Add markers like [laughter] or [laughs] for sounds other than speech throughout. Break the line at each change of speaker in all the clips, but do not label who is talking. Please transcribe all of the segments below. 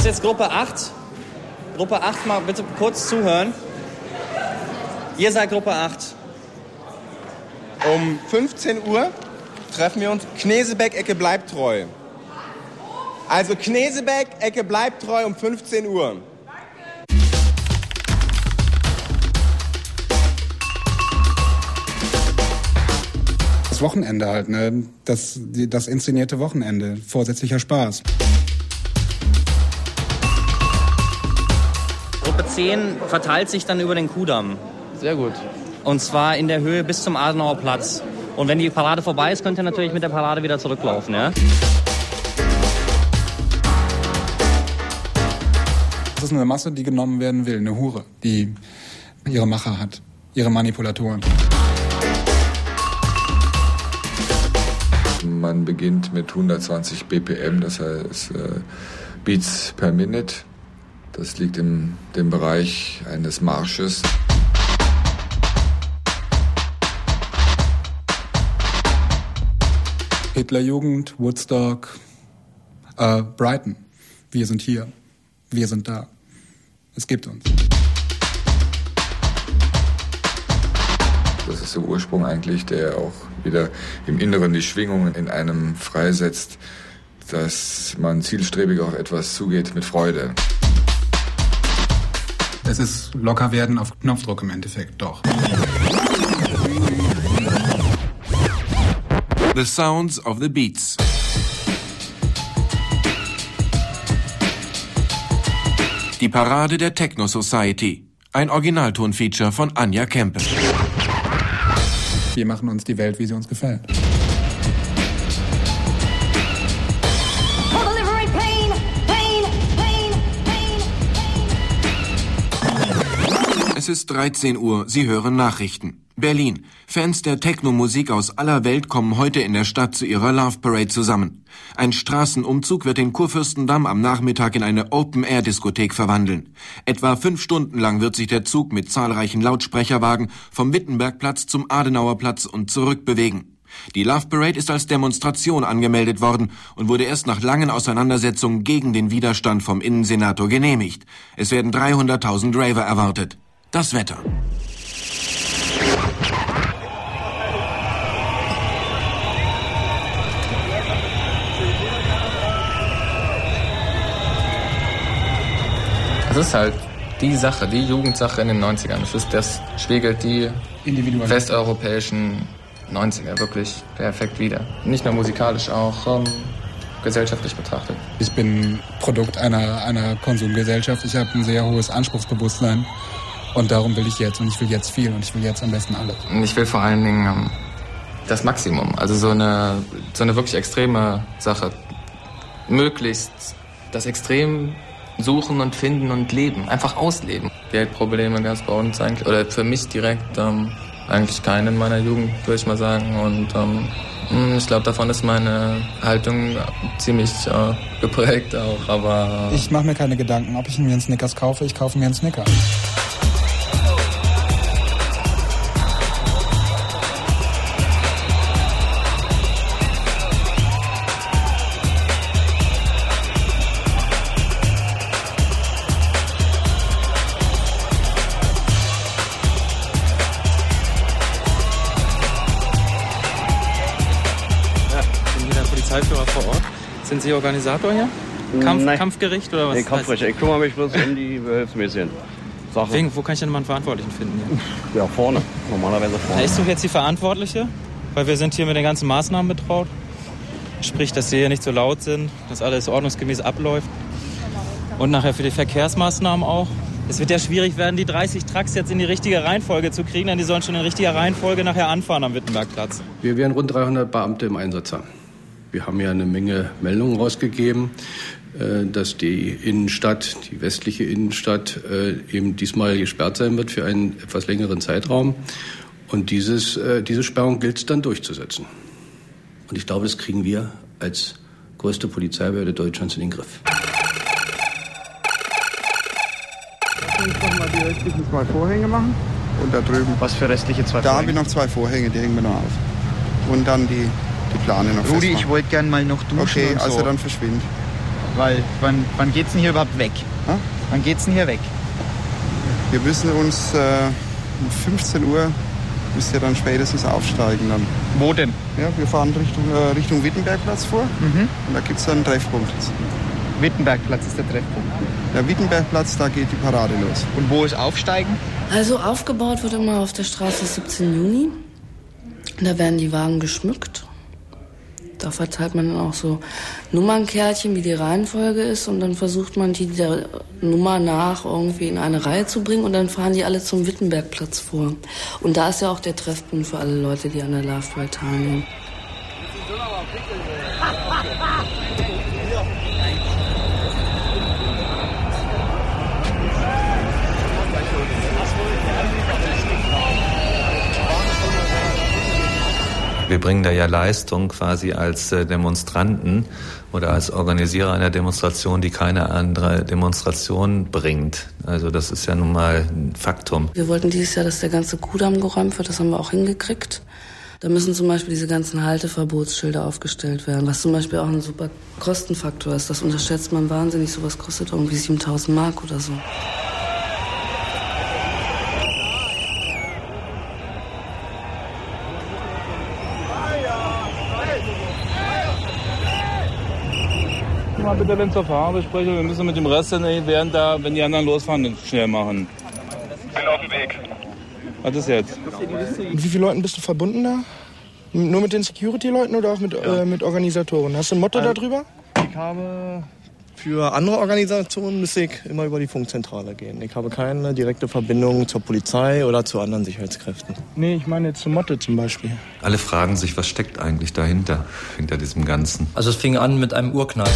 ist jetzt Gruppe 8. Gruppe 8, mal bitte kurz zuhören. Ihr seid Gruppe 8.
Um 15 Uhr treffen wir uns Knesebeck, Ecke bleibt treu. Also Knesebeck, Ecke bleibt treu um 15 Uhr.
Das Wochenende halt, ne? Das, das inszenierte Wochenende. Vorsätzlicher Spaß.
Gruppe 10 verteilt sich dann über den Kudamm.
Sehr gut.
Und zwar in der Höhe bis zum Adenauer Platz. Und wenn die Parade vorbei ist, könnt ihr natürlich mit der Parade wieder zurücklaufen, ja?
Das ist eine Masse, die genommen werden will. Eine Hure, die ihre Macher hat. Ihre Manipulatoren.
Man beginnt mit 120 BPM, das heißt äh, Beats per Minute. Das liegt im dem Bereich eines Marsches.
Hitlerjugend, Woodstock, äh, Brighton. Wir sind hier. Wir sind da. Es gibt uns.
Das ist der Ursprung eigentlich, der auch wieder im Inneren die Schwingungen in einem freisetzt, dass man zielstrebig auf etwas zugeht mit Freude.
Es ist locker werden auf Knopfdruck im Endeffekt, doch.
The Sounds of the Beats. Die Parade der Techno Society. Ein Originaltonfeature von Anja Kempe.
Wir machen uns die Welt, wie sie uns gefällt.
Ist 13 Uhr, Sie hören Nachrichten. Berlin. Fans der Techno-Musik aus aller Welt kommen heute in der Stadt zu ihrer Love Parade zusammen. Ein Straßenumzug wird den Kurfürstendamm am Nachmittag in eine Open-Air-Diskothek verwandeln. Etwa fünf Stunden lang wird sich der Zug mit zahlreichen Lautsprecherwagen vom Wittenbergplatz zum Adenauerplatz und zurück bewegen. Die Love Parade ist als Demonstration angemeldet worden und wurde erst nach langen Auseinandersetzungen gegen den Widerstand vom Innensenator genehmigt. Es werden 300.000 Raver erwartet. Das Wetter.
Das ist halt die Sache, die Jugendsache in den 90ern. Das, ist, das spiegelt die westeuropäischen 90er wirklich perfekt wider. Nicht nur musikalisch, auch ähm, gesellschaftlich betrachtet.
Ich bin Produkt einer, einer Konsumgesellschaft. Ich habe ein sehr hohes Anspruchsbewusstsein. Und darum will ich jetzt. Und ich will jetzt viel. Und ich will jetzt am besten alles.
Und ich will vor allen Dingen ähm, das Maximum. Also so eine, so eine wirklich extreme Sache. Möglichst das Extrem suchen und finden und leben. Einfach ausleben. Geldprobleme gab es bei uns eigentlich. Oder für mich direkt ähm, eigentlich keine in meiner Jugend, würde ich mal sagen. Und ähm, ich glaube, davon ist meine Haltung ziemlich äh, geprägt auch. Aber
Ich mache mir keine Gedanken, ob ich mir einen Snickers kaufe. Ich kaufe mir einen Snicker.
Sie Organisator hier? Kampf,
Nein.
Kampfgericht oder was?
Nee, Kampfrecht. Ich kümmere mich bloß um die hilfsmäßigen Sachen.
Wegen, wo kann ich denn mal einen Verantwortlichen finden hier? [laughs]
Ja, vorne. Normalerweise vorne.
Ja, ich suche jetzt die Verantwortliche, weil wir sind hier mit den ganzen Maßnahmen betraut. Sprich, dass sie hier nicht so laut sind, dass alles ordnungsgemäß abläuft. Und nachher für die Verkehrsmaßnahmen auch. Es wird ja schwierig werden, die 30 Trucks jetzt in die richtige Reihenfolge zu kriegen, denn die sollen schon in richtiger Reihenfolge nachher anfahren am Wittenbergplatz.
Wir werden rund 300 Beamte im Einsatz haben. Wir haben ja eine Menge Meldungen rausgegeben, äh, dass die Innenstadt, die westliche Innenstadt, äh, eben diesmal gesperrt sein wird für einen etwas längeren Zeitraum. Und dieses, äh, diese Sperrung gilt es dann durchzusetzen. Und ich glaube, das kriegen wir als größte Polizeibehörde Deutschlands in den Griff.
Ich noch mal die restlichen zwei Vorhänge machen. Und da drüben.
Was für restliche zwei
Da habe
Vorhänge?
ich noch zwei Vorhänge, die hängen wir noch auf. Und dann die, die Plane noch
Rudi, ich wollte gern mal noch duschen
Okay,
und
also
so.
dann verschwind.
Weil wann, wann geht's denn hier überhaupt weg?
Ha?
Wann geht's denn hier weg?
Wir müssen uns äh, um 15 Uhr müsst ihr dann spätestens aufsteigen. Dann.
Wo denn?
Ja, wir fahren Richtung, äh, Richtung Wittenbergplatz vor
Mhm.
und da gibt es dann einen Treffpunkt.
Wittenbergplatz ist der Treffpunkt.
Der Wittenbergplatz, da geht die Parade los.
Und wo ist Aufsteigen?
Also aufgebaut wird immer auf der Straße 17 Juni. Da werden die Wagen geschmückt. Da verteilt man dann auch so Nummernkärtchen, wie die Reihenfolge ist. Und dann versucht man, die der Nummer nach irgendwie in eine Reihe zu bringen. Und dann fahren die alle zum Wittenbergplatz vor. Und da ist ja auch der Treffpunkt für alle Leute, die an der Love teilnehmen.
Wir bringen da ja Leistung quasi als äh, Demonstranten oder als Organisierer einer Demonstration, die keine andere Demonstration bringt. Also das ist ja nun mal ein Faktum.
Wir wollten dieses Jahr, dass der ganze Kudamm geräumt wird. Das haben wir auch hingekriegt. Da müssen zum Beispiel diese ganzen Halteverbotsschilder aufgestellt werden, was zum Beispiel auch ein super Kostenfaktor ist. Das unterschätzt man wahnsinnig. Sowas kostet irgendwie 7000 Mark oder so.
Mal bitte den zur Farbe sprechen. Wir müssen mit dem Rest während da, wenn die anderen losfahren, schnell machen.
Bin auf dem Weg.
Was ist jetzt?
Mit wie vielen Leuten bist du verbunden da? Nur mit den Security-Leuten oder auch mit, äh, mit Organisatoren? Hast du ein Motto
Ähm,
darüber?
Ich habe für andere Organisationen müsste ich immer über die Funkzentrale gehen. Ich habe keine direkte Verbindung zur Polizei oder zu anderen Sicherheitskräften.
Nee, ich meine jetzt zum Motto zum Beispiel.
Alle fragen sich, was steckt eigentlich dahinter, hinter diesem Ganzen.
Also es fing an mit einem Urknall.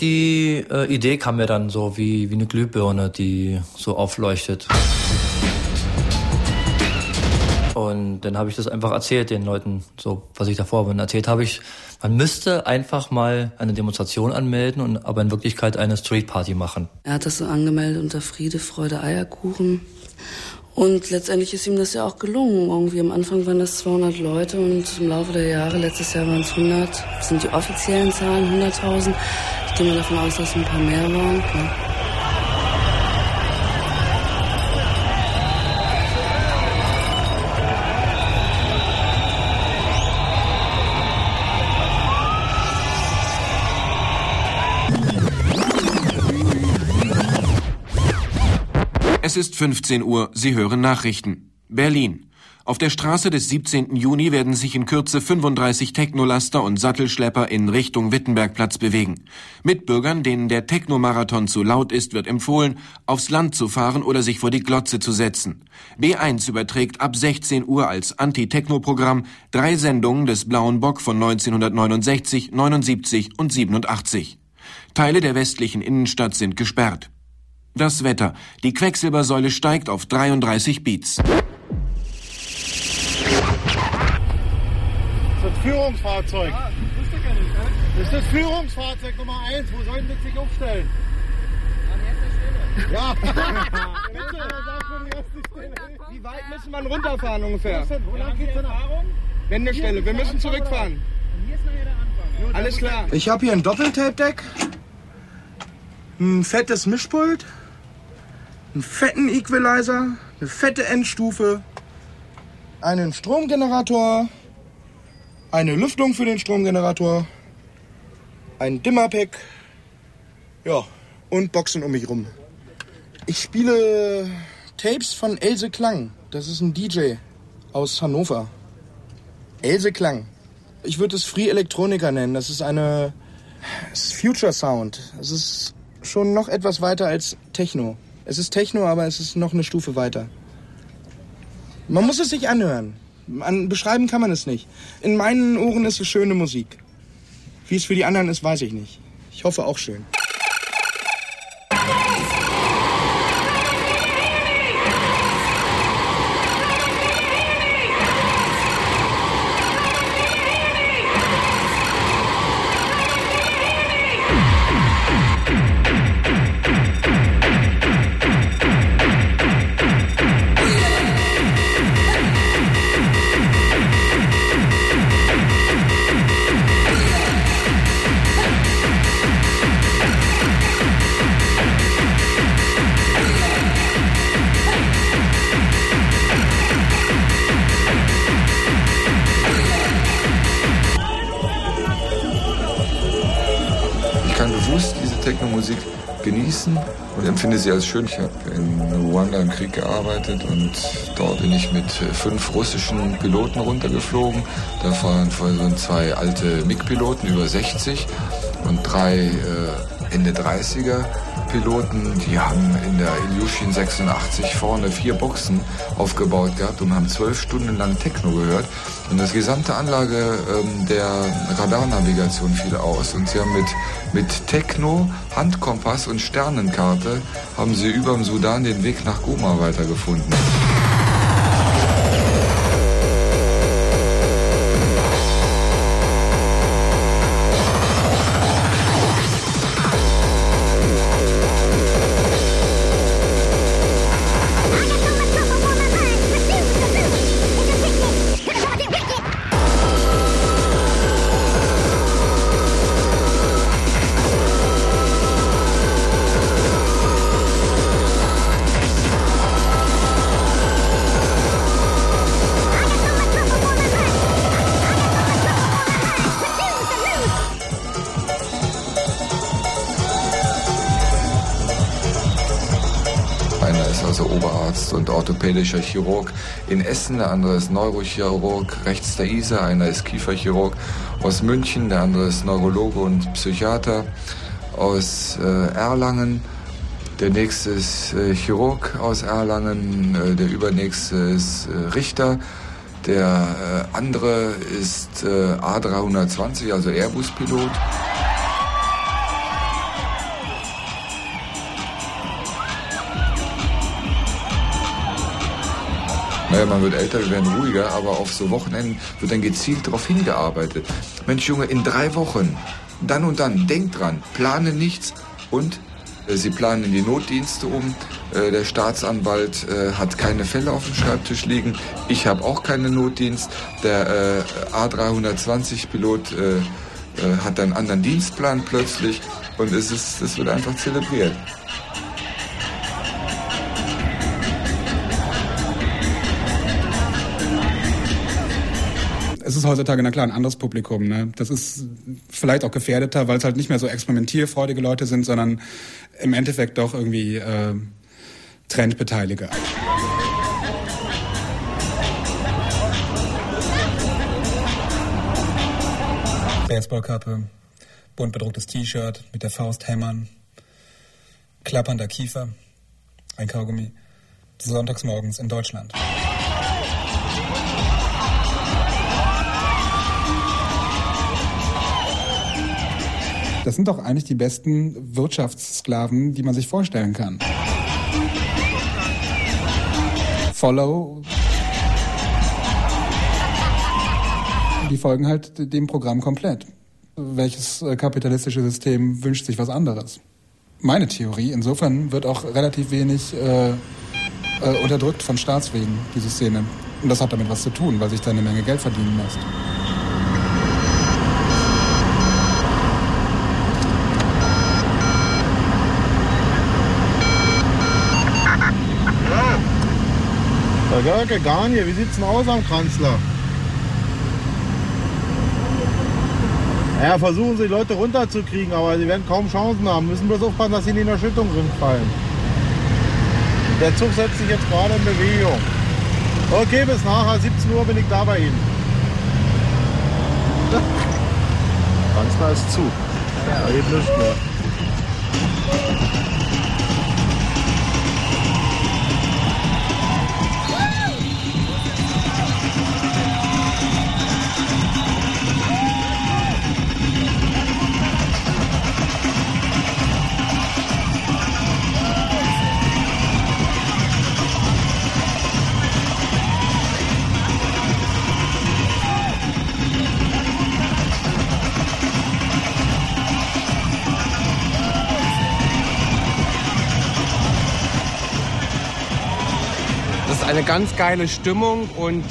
Die äh, Idee kam mir dann so wie, wie eine Glühbirne, die so aufleuchtet. Und dann habe ich das einfach erzählt den Leuten, so was ich davor bin. Erzählt habe ich, man müsste einfach mal eine Demonstration anmelden und aber in Wirklichkeit eine Streetparty machen.
Er hat das so angemeldet unter Friede, Freude, Eierkuchen. Und letztendlich ist ihm das ja auch gelungen. Irgendwie am Anfang waren das 200 Leute und im Laufe der Jahre, letztes Jahr waren es 100, das sind die offiziellen Zahlen, 100.000. Ich gehe mal davon aus, dass es ein paar mehr waren. Ja.
Es ist 15 Uhr, Sie hören Nachrichten. Berlin. Auf der Straße des 17. Juni werden sich in Kürze 35 Technolaster und Sattelschlepper in Richtung Wittenbergplatz bewegen. Mitbürgern, denen der Technomarathon zu laut ist, wird empfohlen, aufs Land zu fahren oder sich vor die Glotze zu setzen. B1 überträgt ab 16 Uhr als Anti-Techno-Programm drei Sendungen des Blauen Bock von 1969, 79 und 87. Teile der westlichen Innenstadt sind gesperrt. Das Wetter. Die Quecksilbersäule steigt auf 33 Beats.
Das ist Führungsfahrzeug. Das ist das Führungsfahrzeug Nummer 1. Wo sollen wir sich aufstellen? Ja. [laughs]
Wie weit müssen wir runterfahren ungefähr?
Wo lang geht's denn?
Wendestelle, wir müssen zurückfahren. Alles klar. Ich habe hier ein Doppeltape-Deck, ein fettes Mischpult, einen fetten Equalizer, eine fette Endstufe, einen Stromgenerator, eine Lüftung für den Stromgenerator, ein Dimmerpack, ja, und Boxen um mich rum. Ich spiele Tapes von Else Klang. Das ist ein DJ aus Hannover. Else Klang. Ich würde es Free Electronica nennen. Das ist eine es ist Future Sound. Es ist schon noch etwas weiter als Techno. Es ist Techno, aber es ist noch eine Stufe weiter. Man muss es sich anhören. An, beschreiben kann man es nicht. In meinen Ohren ist es schöne Musik. Wie es für die anderen ist, weiß ich nicht. Ich hoffe auch schön.
Genießen und empfinde sie als schön. Ich habe in Ruanda im Krieg gearbeitet und dort bin ich mit fünf russischen Piloten runtergeflogen. Da waren zwei alte MiG-Piloten über 60 und drei äh, Ende 30er Piloten, die haben in der Ilyushin 86 vorne vier Boxen aufgebaut gehabt und haben zwölf Stunden lang Techno gehört. Und das gesamte Anlage ähm, der Radarnavigation fiel aus. Und sie haben mit, mit Techno, Handkompass und Sternenkarte haben sie über dem Sudan den Weg nach Goma weitergefunden. Und orthopädischer Chirurg in Essen, der andere ist Neurochirurg rechts der Isar, einer ist Kieferchirurg aus München, der andere ist Neurologe und Psychiater aus äh, Erlangen. Der nächste ist äh, Chirurg aus Erlangen, äh, der übernächste ist äh, Richter. Der äh, andere ist äh, A320, also Airbus-Pilot. Naja, man wird älter, wir werden ruhiger, aber auf so Wochenenden wird dann gezielt darauf hingearbeitet. Mensch, Junge, in drei Wochen, dann und dann, denk dran, plane nichts und äh, Sie planen in die Notdienste um. Äh, der Staatsanwalt äh, hat keine Fälle auf dem Schreibtisch liegen. Ich habe auch keinen Notdienst. Der äh, A320-Pilot äh, äh, hat einen anderen Dienstplan plötzlich und es, ist, es wird einfach zelebriert.
Ist heutzutage, na klar, ein anderes Publikum. Ne? Das ist vielleicht auch gefährdeter, weil es halt nicht mehr so experimentierfreudige Leute sind, sondern im Endeffekt doch irgendwie äh, Trendbeteilige.
Baseballkappe, bunt bedrucktes T-Shirt, mit der Faust hämmern, klappernder Kiefer, ein Kaugummi. Sonntagsmorgens in Deutschland.
Das sind doch eigentlich die besten Wirtschaftssklaven, die man sich vorstellen kann. Follow. Die folgen halt dem Programm komplett. Welches äh, kapitalistische System wünscht sich was anderes? Meine Theorie, insofern wird auch relativ wenig äh, äh, unterdrückt von Staatswegen, diese Szene. Und das hat damit was zu tun, weil sich da eine Menge Geld verdienen lässt.
Herr Görke, Garnier, wie sieht's denn aus am Kanzler? Ja, versuchen Sie, die Leute runterzukriegen, aber sie werden kaum Chancen haben. Müssen bloß aufpassen, dass sie nicht in Erschütterung fallen. Der Zug setzt sich jetzt gerade in Bewegung. Okay, bis nachher, 17 Uhr bin ich da bei Ihnen. Kanzler ist zu. Da geht nichts mehr.
Ganz geile Stimmung und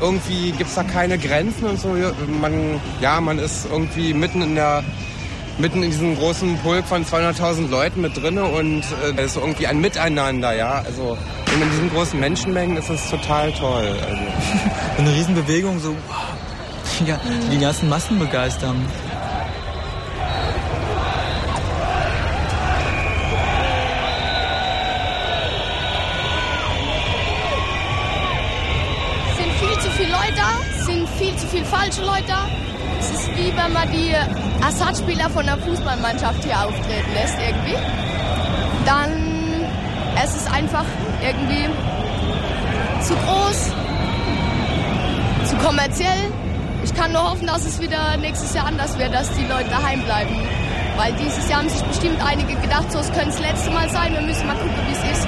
irgendwie gibt es da keine Grenzen und so. Man, ja, man ist irgendwie mitten in der mitten in diesem großen Pulk von 200.000 Leuten mit drin und äh, es ist irgendwie ein Miteinander, ja. Also in diesen großen Menschenmengen ist es total toll. Also. [laughs]
Eine Riesenbewegung, so wow, ja, die ganzen Massen begeistern.
Viele falsche Leute da. Es ist wie wenn man die Ersatzspieler von der Fußballmannschaft hier auftreten lässt irgendwie. Dann es ist einfach irgendwie zu groß, zu kommerziell. Ich kann nur hoffen, dass es wieder nächstes Jahr anders wird, dass die Leute daheim bleiben. Weil dieses Jahr haben sich bestimmt einige gedacht, so es könnte das letzte Mal sein, wir müssen mal gucken, wie es ist.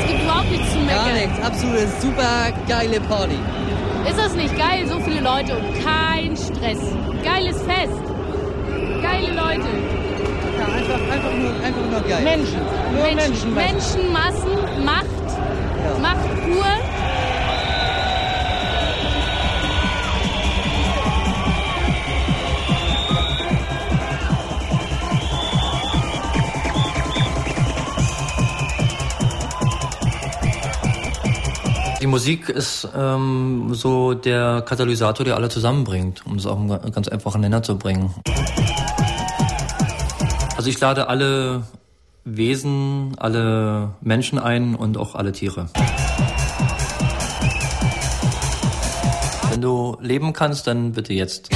Es gibt überhaupt nichts zu meckern.
Gar nichts, absolute super geile Party.
Ist das nicht geil? So viele Leute und kein Stress. Geiles Fest. Geile Leute.
Ja, einfach, einfach, nur, einfach nur geil.
Menschen.
Nur
Menschen.
Menschenmassen.
Menschenmassen, Macht. Macht pur.
Die Musik ist ähm, so der Katalysator, der alle zusammenbringt, um es auf einen ganz einfachen Nenner zu bringen. Also ich lade alle Wesen, alle Menschen ein und auch alle Tiere. Wenn du leben kannst, dann bitte jetzt.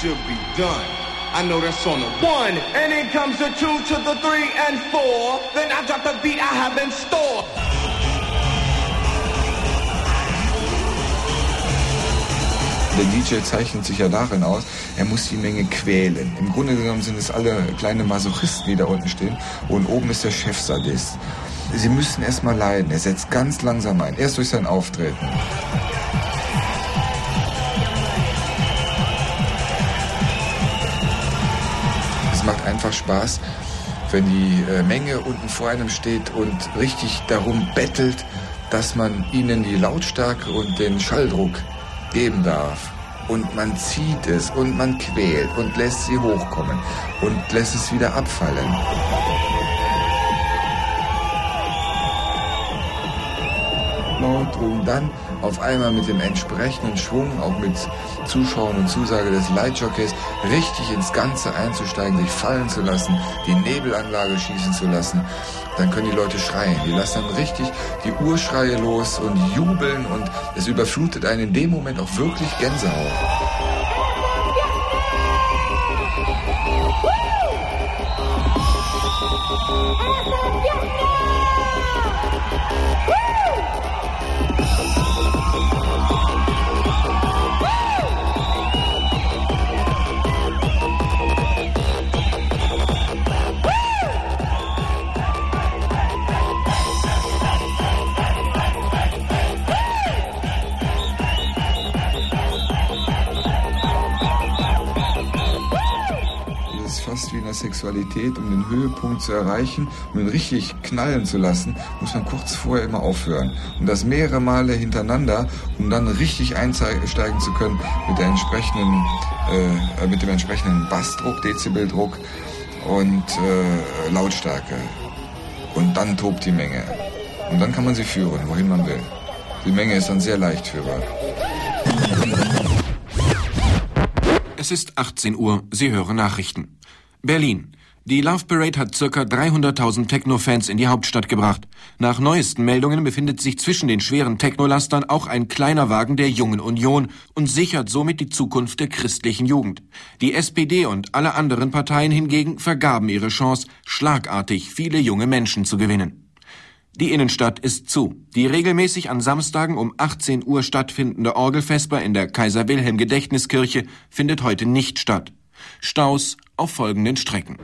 Should be done. I know that's on the one, and then comes the two to the three and four. Then I drop the beat I have in store.
Der DJ zeichnet sich ja darin aus, er muss die Menge quälen. Im Grunde genommen sind es alle kleine Masochisten, die da unten stehen. Und oben ist der Chefsadist. Sie müssen erstmal leiden. Er setzt ganz langsam ein, erst durch sein Auftreten. Einfach Spaß, wenn die äh, Menge unten vor einem steht und richtig darum bettelt, dass man ihnen die Lautstärke und den Schalldruck geben darf. Und man zieht es und man quält und lässt sie hochkommen und lässt es wieder abfallen. Laut, um dann auf einmal mit dem entsprechenden Schwung, auch mit Zuschauern und Zusage des Lightjockeys, richtig ins Ganze einzusteigen, sich fallen zu lassen, die Nebelanlage schießen zu lassen. Dann können die Leute schreien. Die lassen dann richtig die Urschreie los und jubeln und es überflutet einen in dem Moment auch wirklich Gänsehaut. Das Sexualität, um den Höhepunkt zu erreichen, um ihn richtig knallen zu lassen, muss man kurz vorher immer aufhören. Und das mehrere Male hintereinander, um dann richtig einsteigen zu können mit der entsprechenden, äh, mit dem entsprechenden Bassdruck, Dezibeldruck und äh, Lautstärke. Und dann tobt die Menge. Und dann kann man sie führen, wohin man will. Die Menge ist dann sehr leicht führbar.
Es ist 18 Uhr. Sie hören Nachrichten. Berlin. Die Love Parade hat circa 300.000 Techno-Fans in die Hauptstadt gebracht. Nach neuesten Meldungen befindet sich zwischen den schweren Technolastern auch ein kleiner Wagen der Jungen Union und sichert somit die Zukunft der christlichen Jugend. Die SPD und alle anderen Parteien hingegen vergaben ihre Chance, schlagartig viele junge Menschen zu gewinnen. Die Innenstadt ist zu. Die regelmäßig an Samstagen um 18 Uhr stattfindende Orgelvesper in der Kaiser Wilhelm Gedächtniskirche findet heute nicht statt. Staus auf folgenden Strecken.